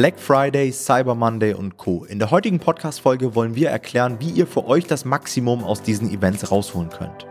Black Friday, Cyber Monday und Co. In der heutigen Podcast-Folge wollen wir erklären, wie ihr für euch das Maximum aus diesen Events rausholen könnt.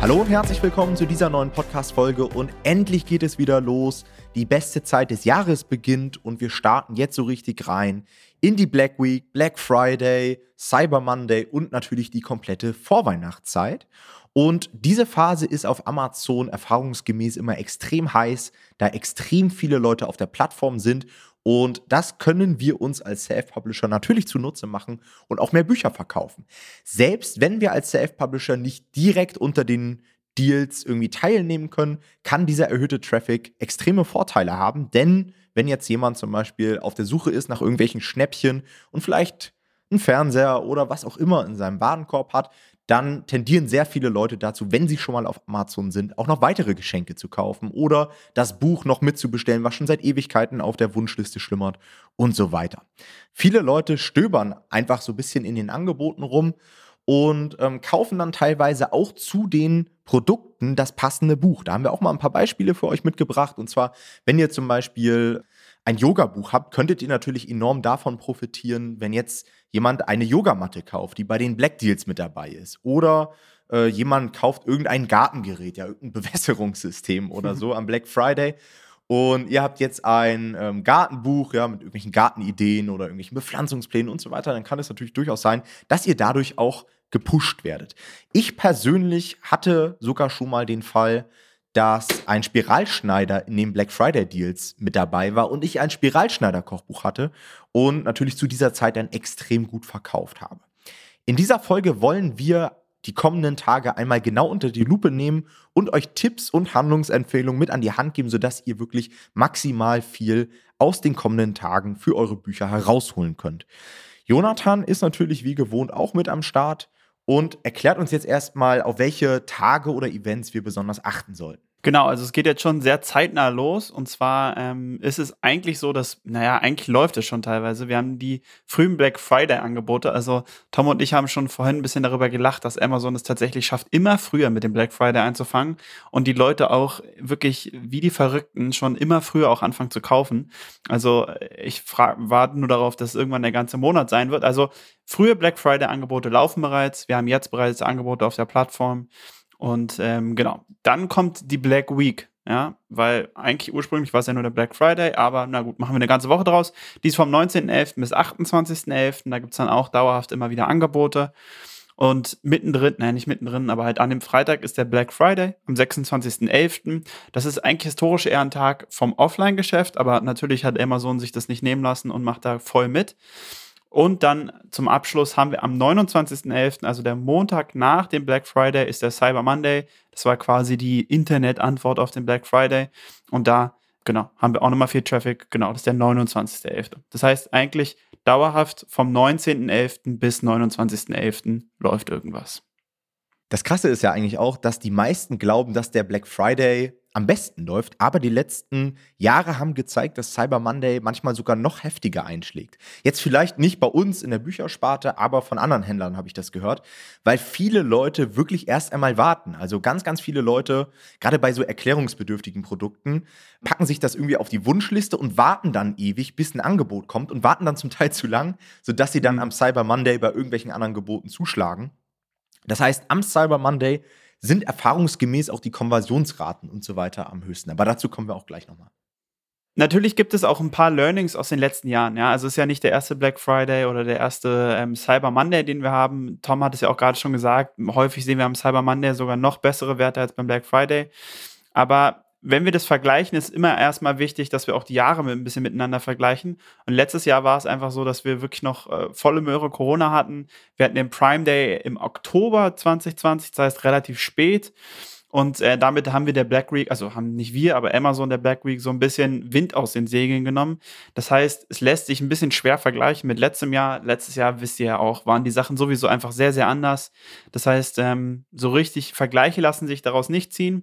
Hallo und herzlich willkommen zu dieser neuen Podcast-Folge und endlich geht es wieder los. Die beste Zeit des Jahres beginnt und wir starten jetzt so richtig rein in die Black Week, Black Friday, Cyber Monday und natürlich die komplette Vorweihnachtszeit. Und diese Phase ist auf Amazon erfahrungsgemäß immer extrem heiß, da extrem viele Leute auf der Plattform sind und das können wir uns als Self-Publisher natürlich zunutze machen und auch mehr Bücher verkaufen. Selbst wenn wir als Self-Publisher nicht direkt unter den Deals irgendwie teilnehmen können, kann dieser erhöhte Traffic extreme Vorteile haben. Denn wenn jetzt jemand zum Beispiel auf der Suche ist nach irgendwelchen Schnäppchen und vielleicht einen Fernseher oder was auch immer in seinem Warenkorb hat, dann tendieren sehr viele Leute dazu, wenn sie schon mal auf Amazon sind, auch noch weitere Geschenke zu kaufen oder das Buch noch mitzubestellen, was schon seit Ewigkeiten auf der Wunschliste schlummert und so weiter. Viele Leute stöbern einfach so ein bisschen in den Angeboten rum und ähm, kaufen dann teilweise auch zu den Produkten das passende Buch. Da haben wir auch mal ein paar Beispiele für euch mitgebracht. Und zwar, wenn ihr zum Beispiel ein Yoga-Buch habt, könntet ihr natürlich enorm davon profitieren, wenn jetzt jemand eine Yogamatte kauft, die bei den Black Deals mit dabei ist. Oder äh, jemand kauft irgendein Gartengerät, ja, irgendein Bewässerungssystem oder so am Black Friday. Und ihr habt jetzt ein ähm, Gartenbuch, ja, mit irgendwelchen Gartenideen oder irgendwelchen Bepflanzungsplänen und so weiter, dann kann es natürlich durchaus sein, dass ihr dadurch auch gepusht werdet. Ich persönlich hatte sogar schon mal den Fall, dass ein Spiralschneider in den Black Friday Deals mit dabei war und ich ein Spiralschneider-Kochbuch hatte und natürlich zu dieser Zeit dann extrem gut verkauft habe. In dieser Folge wollen wir die kommenden Tage einmal genau unter die Lupe nehmen und euch Tipps und Handlungsempfehlungen mit an die Hand geben, sodass ihr wirklich maximal viel aus den kommenden Tagen für eure Bücher herausholen könnt. Jonathan ist natürlich wie gewohnt auch mit am Start und erklärt uns jetzt erstmal, auf welche Tage oder Events wir besonders achten sollten. Genau, also es geht jetzt schon sehr zeitnah los. Und zwar ähm, ist es eigentlich so, dass, naja, eigentlich läuft es schon teilweise. Wir haben die frühen Black Friday-Angebote. Also Tom und ich haben schon vorhin ein bisschen darüber gelacht, dass Amazon es tatsächlich schafft, immer früher mit dem Black Friday einzufangen und die Leute auch wirklich wie die Verrückten schon immer früher auch anfangen zu kaufen. Also ich warte nur darauf, dass irgendwann der ganze Monat sein wird. Also frühe Black Friday-Angebote laufen bereits. Wir haben jetzt bereits Angebote auf der Plattform. Und ähm, genau, dann kommt die Black Week. Ja, weil eigentlich ursprünglich war es ja nur der Black Friday, aber na gut, machen wir eine ganze Woche draus. Die ist vom 19.11. bis 28.11. Da gibt es dann auch dauerhaft immer wieder Angebote. Und mittendrin, nein, nicht mittendrin, aber halt an dem Freitag ist der Black Friday am 26.11. Das ist eigentlich historisch eher ein Tag vom Offline-Geschäft, aber natürlich hat Amazon sich das nicht nehmen lassen und macht da voll mit. Und dann zum Abschluss haben wir am 29.11., also der Montag nach dem Black Friday, ist der Cyber Monday. Das war quasi die Internet-Antwort auf den Black Friday. Und da, genau, haben wir auch nochmal viel Traffic. Genau, das ist der 29.11. Das heißt, eigentlich dauerhaft vom 19.11. bis 29.11. läuft irgendwas. Das Krasse ist ja eigentlich auch, dass die meisten glauben, dass der Black Friday am besten läuft. Aber die letzten Jahre haben gezeigt, dass Cyber Monday manchmal sogar noch heftiger einschlägt. Jetzt vielleicht nicht bei uns in der Büchersparte, aber von anderen Händlern habe ich das gehört, weil viele Leute wirklich erst einmal warten. Also ganz, ganz viele Leute, gerade bei so erklärungsbedürftigen Produkten, packen sich das irgendwie auf die Wunschliste und warten dann ewig, bis ein Angebot kommt und warten dann zum Teil zu lang, sodass sie dann am Cyber Monday bei irgendwelchen anderen Geboten zuschlagen. Das heißt, am Cyber Monday sind erfahrungsgemäß auch die Konversionsraten und so weiter am höchsten. Aber dazu kommen wir auch gleich nochmal. Natürlich gibt es auch ein paar Learnings aus den letzten Jahren. Ja, also es ist ja nicht der erste Black Friday oder der erste ähm, Cyber Monday, den wir haben. Tom hat es ja auch gerade schon gesagt. Häufig sehen wir am Cyber Monday sogar noch bessere Werte als beim Black Friday. Aber wenn wir das vergleichen, ist immer erstmal wichtig, dass wir auch die Jahre ein bisschen miteinander vergleichen. Und letztes Jahr war es einfach so, dass wir wirklich noch äh, volle Möhre Corona hatten. Wir hatten den Prime Day im Oktober 2020, das heißt relativ spät. Und äh, damit haben wir der Black Week, also haben nicht wir, aber Amazon der Black Week so ein bisschen Wind aus den Segeln genommen. Das heißt, es lässt sich ein bisschen schwer vergleichen mit letztem Jahr. Letztes Jahr, wisst ihr ja auch, waren die Sachen sowieso einfach sehr, sehr anders. Das heißt, ähm, so richtig Vergleiche lassen sich daraus nicht ziehen.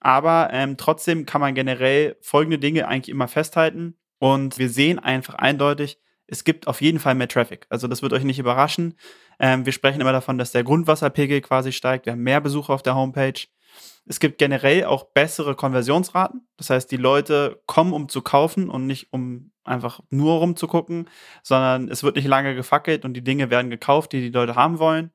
Aber ähm, trotzdem kann man generell folgende Dinge eigentlich immer festhalten. Und wir sehen einfach eindeutig, es gibt auf jeden Fall mehr Traffic. Also das wird euch nicht überraschen. Ähm, wir sprechen immer davon, dass der Grundwasserpegel quasi steigt. Wir haben mehr Besucher auf der Homepage. Es gibt generell auch bessere Konversionsraten. Das heißt, die Leute kommen, um zu kaufen und nicht um einfach nur rumzugucken, sondern es wird nicht lange gefackelt und die Dinge werden gekauft, die die Leute haben wollen.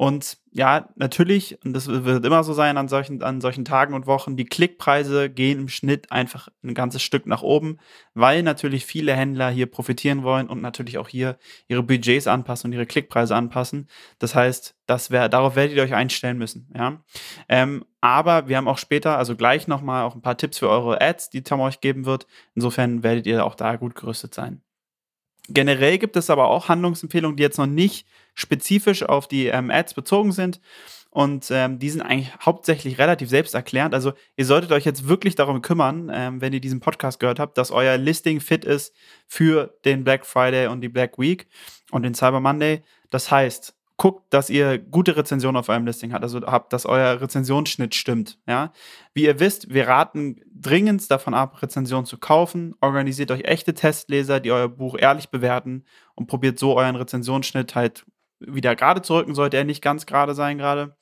Und ja, natürlich, und das wird immer so sein an solchen, an solchen Tagen und Wochen, die Klickpreise gehen im Schnitt einfach ein ganzes Stück nach oben, weil natürlich viele Händler hier profitieren wollen und natürlich auch hier ihre Budgets anpassen und ihre Klickpreise anpassen. Das heißt, das wär, darauf werdet ihr euch einstellen müssen. Ja? Ähm, aber wir haben auch später, also gleich nochmal auch ein paar Tipps für eure Ads, die Tom euch geben wird. Insofern werdet ihr auch da gut gerüstet sein. Generell gibt es aber auch Handlungsempfehlungen, die jetzt noch nicht spezifisch auf die ähm, Ads bezogen sind. Und ähm, die sind eigentlich hauptsächlich relativ selbsterklärend. Also ihr solltet euch jetzt wirklich darum kümmern, ähm, wenn ihr diesen Podcast gehört habt, dass euer Listing fit ist für den Black Friday und die Black Week und den Cyber Monday. Das heißt, guckt, dass ihr gute Rezensionen auf eurem Listing habt, also habt, dass euer Rezensionsschnitt stimmt. Ja? Wie ihr wisst, wir raten dringend davon ab, Rezensionen zu kaufen. Organisiert euch echte Testleser, die euer Buch ehrlich bewerten und probiert so euren Rezensionsschnitt halt wieder gerade zu rücken, sollte er nicht ganz gerade sein gerade.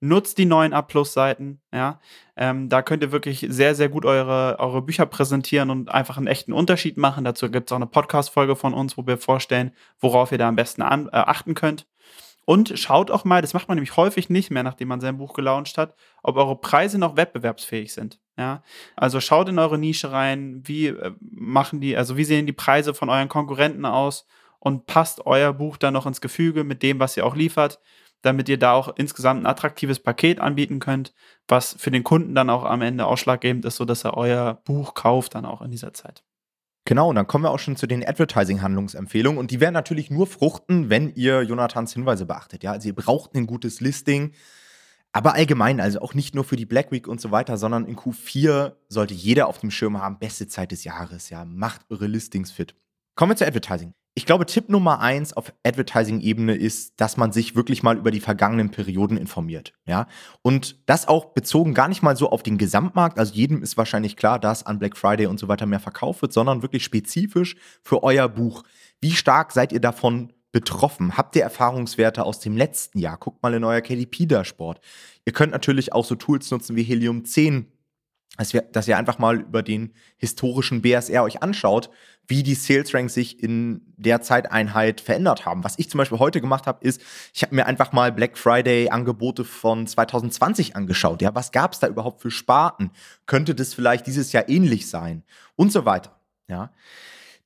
Nutzt die neuen A-Plus-Seiten, ja. Ähm, da könnt ihr wirklich sehr, sehr gut eure, eure Bücher präsentieren und einfach einen echten Unterschied machen. Dazu gibt es auch eine Podcast-Folge von uns, wo wir vorstellen, worauf ihr da am besten an, äh, achten könnt. Und schaut auch mal, das macht man nämlich häufig nicht mehr, nachdem man sein Buch gelauncht hat, ob eure Preise noch wettbewerbsfähig sind. Ja, also schaut in eure Nische rein, wie äh, machen die, also wie sehen die Preise von euren Konkurrenten aus und passt euer Buch dann noch ins Gefüge mit dem, was ihr auch liefert, damit ihr da auch insgesamt ein attraktives Paket anbieten könnt, was für den Kunden dann auch am Ende ausschlaggebend ist, sodass er euer Buch kauft dann auch in dieser Zeit. Genau, und dann kommen wir auch schon zu den Advertising-Handlungsempfehlungen. Und die werden natürlich nur fruchten, wenn ihr Jonathans Hinweise beachtet. Ja, also ihr braucht ein gutes Listing. Aber allgemein, also auch nicht nur für die Black Week und so weiter, sondern in Q4 sollte jeder auf dem Schirm haben, beste Zeit des Jahres. Ja, macht eure Listings fit. Kommen wir zu Advertising. Ich glaube, Tipp Nummer eins auf Advertising-Ebene ist, dass man sich wirklich mal über die vergangenen Perioden informiert. Ja? Und das auch bezogen gar nicht mal so auf den Gesamtmarkt. Also jedem ist wahrscheinlich klar, dass an Black Friday und so weiter mehr verkauft wird, sondern wirklich spezifisch für euer Buch. Wie stark seid ihr davon betroffen? Habt ihr Erfahrungswerte aus dem letzten Jahr? Guckt mal in euer KDP-Dashboard. Ihr könnt natürlich auch so Tools nutzen wie Helium 10 dass, dass ihr einfach mal über den historischen BSR euch anschaut, wie die Sales Ranks sich in der Zeiteinheit verändert haben. Was ich zum Beispiel heute gemacht habe, ist, ich habe mir einfach mal Black Friday Angebote von 2020 angeschaut. Ja, was gab es da überhaupt für Sparten? Könnte das vielleicht dieses Jahr ähnlich sein? Und so weiter. Ja.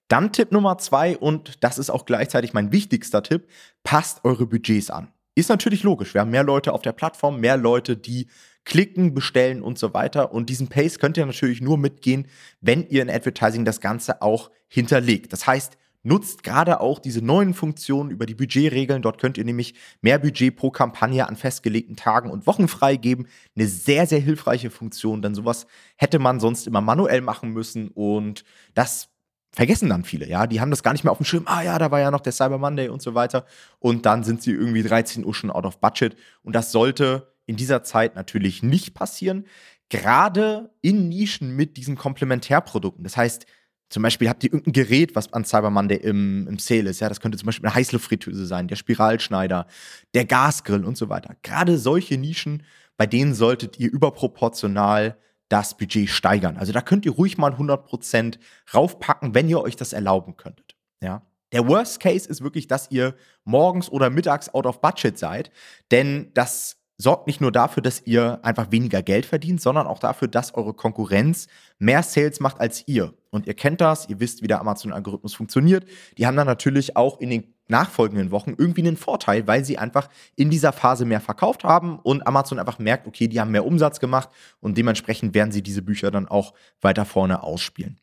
Dann Tipp Nummer zwei, und das ist auch gleichzeitig mein wichtigster Tipp, passt eure Budgets an. Ist natürlich logisch. Wir haben mehr Leute auf der Plattform, mehr Leute, die klicken, bestellen und so weiter. Und diesen Pace könnt ihr natürlich nur mitgehen, wenn ihr in Advertising das Ganze auch hinterlegt. Das heißt, nutzt gerade auch diese neuen Funktionen über die Budgetregeln. Dort könnt ihr nämlich mehr Budget pro Kampagne an festgelegten Tagen und Wochen freigeben. Eine sehr, sehr hilfreiche Funktion, denn sowas hätte man sonst immer manuell machen müssen und das vergessen dann viele, ja. Die haben das gar nicht mehr auf dem Schirm. Ah ja, da war ja noch der Cyber Monday und so weiter. Und dann sind sie irgendwie 13 Uhr schon out of budget. Und das sollte in dieser Zeit natürlich nicht passieren. Gerade in Nischen mit diesen Komplementärprodukten. Das heißt, zum Beispiel habt ihr irgendein Gerät, was an Cyber Monday im, im Sale ist. Ja, das könnte zum Beispiel eine Heißluftfritteuse sein, der Spiralschneider, der Gasgrill und so weiter. Gerade solche Nischen, bei denen solltet ihr überproportional das Budget steigern. Also da könnt ihr ruhig mal 100% raufpacken, wenn ihr euch das erlauben könntet. Ja. Der Worst Case ist wirklich, dass ihr morgens oder mittags out of budget seid, denn das sorgt nicht nur dafür, dass ihr einfach weniger Geld verdient, sondern auch dafür, dass eure Konkurrenz mehr Sales macht als ihr. Und ihr kennt das, ihr wisst, wie der Amazon-Algorithmus funktioniert. Die haben dann natürlich auch in den nachfolgenden Wochen irgendwie einen Vorteil, weil sie einfach in dieser Phase mehr verkauft haben und Amazon einfach merkt, okay, die haben mehr Umsatz gemacht und dementsprechend werden sie diese Bücher dann auch weiter vorne ausspielen.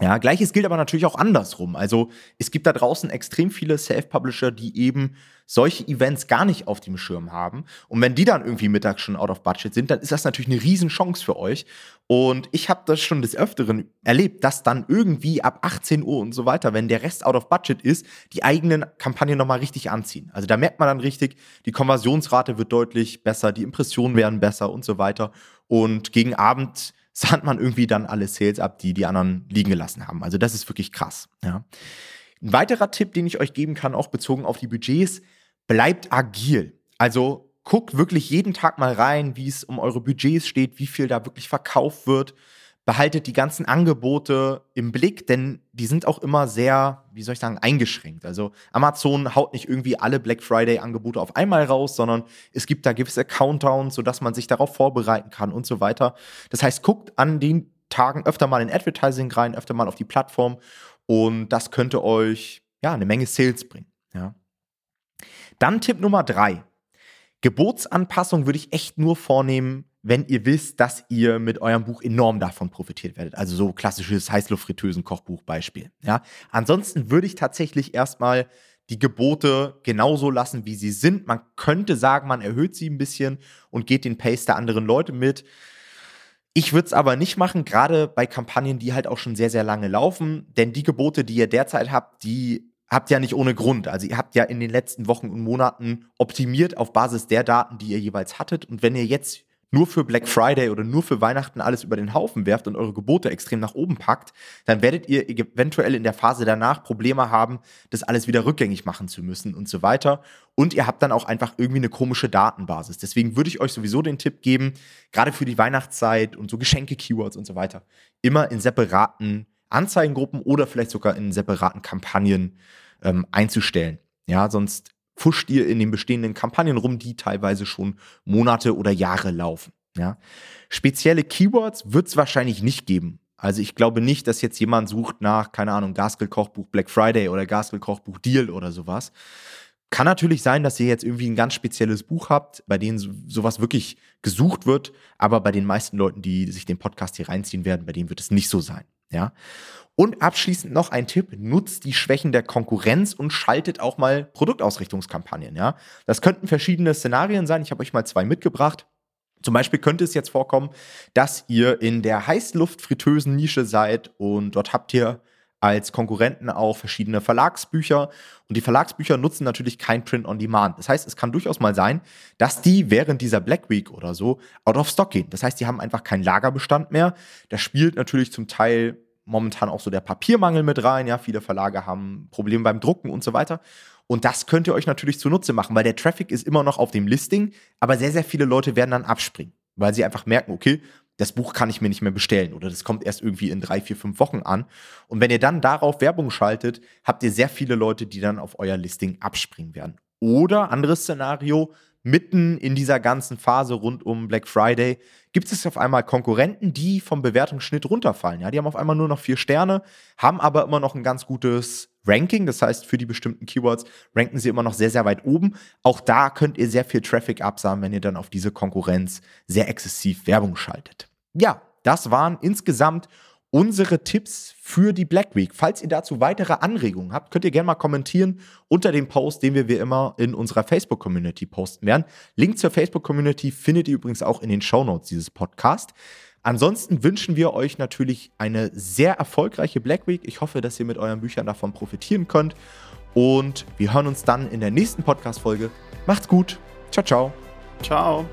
Ja, gleiches gilt aber natürlich auch andersrum. Also es gibt da draußen extrem viele Self-Publisher, die eben solche Events gar nicht auf dem Schirm haben. Und wenn die dann irgendwie mittags schon out of budget sind, dann ist das natürlich eine Riesenchance für euch. Und ich habe das schon des Öfteren erlebt, dass dann irgendwie ab 18 Uhr und so weiter, wenn der Rest out of budget ist, die eigenen Kampagnen nochmal richtig anziehen. Also da merkt man dann richtig, die Konversionsrate wird deutlich besser, die Impressionen werden besser und so weiter. Und gegen Abend sahnt man irgendwie dann alle Sales ab, die die anderen liegen gelassen haben. Also das ist wirklich krass. Ja. Ein weiterer Tipp, den ich euch geben kann, auch bezogen auf die Budgets, bleibt agil. Also guckt wirklich jeden Tag mal rein, wie es um eure Budgets steht, wie viel da wirklich verkauft wird. Behaltet die ganzen Angebote im Blick, denn die sind auch immer sehr, wie soll ich sagen, eingeschränkt. Also Amazon haut nicht irgendwie alle Black Friday-Angebote auf einmal raus, sondern es gibt da gewisse Countdowns, sodass man sich darauf vorbereiten kann und so weiter. Das heißt, guckt an den Tagen öfter mal in Advertising rein, öfter mal auf die Plattform und das könnte euch ja eine Menge Sales bringen. Ja. Dann Tipp Nummer drei. Gebotsanpassung würde ich echt nur vornehmen, wenn ihr wisst, dass ihr mit eurem Buch enorm davon profitiert werdet. Also so klassisches Heißluftfritteusen-Kochbuch-Beispiel. Ja. Ansonsten würde ich tatsächlich erstmal die Gebote genauso lassen, wie sie sind. Man könnte sagen, man erhöht sie ein bisschen und geht den Pace der anderen Leute mit. Ich würde es aber nicht machen, gerade bei Kampagnen, die halt auch schon sehr, sehr lange laufen. Denn die Gebote, die ihr derzeit habt, die habt ihr ja nicht ohne Grund. Also ihr habt ja in den letzten Wochen und Monaten optimiert auf Basis der Daten, die ihr jeweils hattet. Und wenn ihr jetzt nur für Black Friday oder nur für Weihnachten alles über den Haufen werft und eure Gebote extrem nach oben packt, dann werdet ihr eventuell in der Phase danach Probleme haben, das alles wieder rückgängig machen zu müssen und so weiter. Und ihr habt dann auch einfach irgendwie eine komische Datenbasis. Deswegen würde ich euch sowieso den Tipp geben, gerade für die Weihnachtszeit und so Geschenke-Keywords und so weiter, immer in separaten Anzeigengruppen oder vielleicht sogar in separaten Kampagnen ähm, einzustellen. Ja, sonst pfuscht ihr in den bestehenden Kampagnen rum, die teilweise schon Monate oder Jahre laufen. Ja? Spezielle Keywords wird es wahrscheinlich nicht geben. Also ich glaube nicht, dass jetzt jemand sucht nach, keine Ahnung, Gaskell-Kochbuch Black Friday oder Gaskell-Kochbuch Deal oder sowas. Kann natürlich sein, dass ihr jetzt irgendwie ein ganz spezielles Buch habt, bei dem sowas wirklich gesucht wird, aber bei den meisten Leuten, die sich den Podcast hier reinziehen werden, bei denen wird es nicht so sein. Ja. Und abschließend noch ein Tipp: Nutzt die Schwächen der Konkurrenz und schaltet auch mal Produktausrichtungskampagnen. Ja, das könnten verschiedene Szenarien sein. Ich habe euch mal zwei mitgebracht. Zum Beispiel könnte es jetzt vorkommen, dass ihr in der Heißluftfritteusen-Nische seid und dort habt ihr als Konkurrenten auch verschiedene Verlagsbücher. Und die Verlagsbücher nutzen natürlich kein Print on Demand. Das heißt, es kann durchaus mal sein, dass die während dieser Black Week oder so out of stock gehen. Das heißt, die haben einfach keinen Lagerbestand mehr. Da spielt natürlich zum Teil momentan auch so der Papiermangel mit rein. Ja, viele Verlage haben Probleme beim Drucken und so weiter. Und das könnt ihr euch natürlich zunutze machen, weil der Traffic ist immer noch auf dem Listing, aber sehr, sehr viele Leute werden dann abspringen, weil sie einfach merken, okay, das Buch kann ich mir nicht mehr bestellen oder das kommt erst irgendwie in drei, vier, fünf Wochen an. Und wenn ihr dann darauf Werbung schaltet, habt ihr sehr viele Leute, die dann auf euer Listing abspringen werden. Oder anderes Szenario, mitten in dieser ganzen Phase rund um Black Friday gibt es auf einmal Konkurrenten, die vom Bewertungsschnitt runterfallen. Ja, die haben auf einmal nur noch vier Sterne, haben aber immer noch ein ganz gutes Ranking. Das heißt, für die bestimmten Keywords ranken sie immer noch sehr, sehr weit oben. Auch da könnt ihr sehr viel Traffic absahen, wenn ihr dann auf diese Konkurrenz sehr exzessiv Werbung schaltet. Ja, das waren insgesamt unsere Tipps für die Black Week. Falls ihr dazu weitere Anregungen habt, könnt ihr gerne mal kommentieren unter dem Post, den wir wie immer in unserer Facebook-Community posten werden. Link zur Facebook-Community findet ihr übrigens auch in den Show Notes dieses Podcasts. Ansonsten wünschen wir euch natürlich eine sehr erfolgreiche Black Week. Ich hoffe, dass ihr mit euren Büchern davon profitieren könnt. Und wir hören uns dann in der nächsten Podcast-Folge. Macht's gut. Ciao, ciao. Ciao.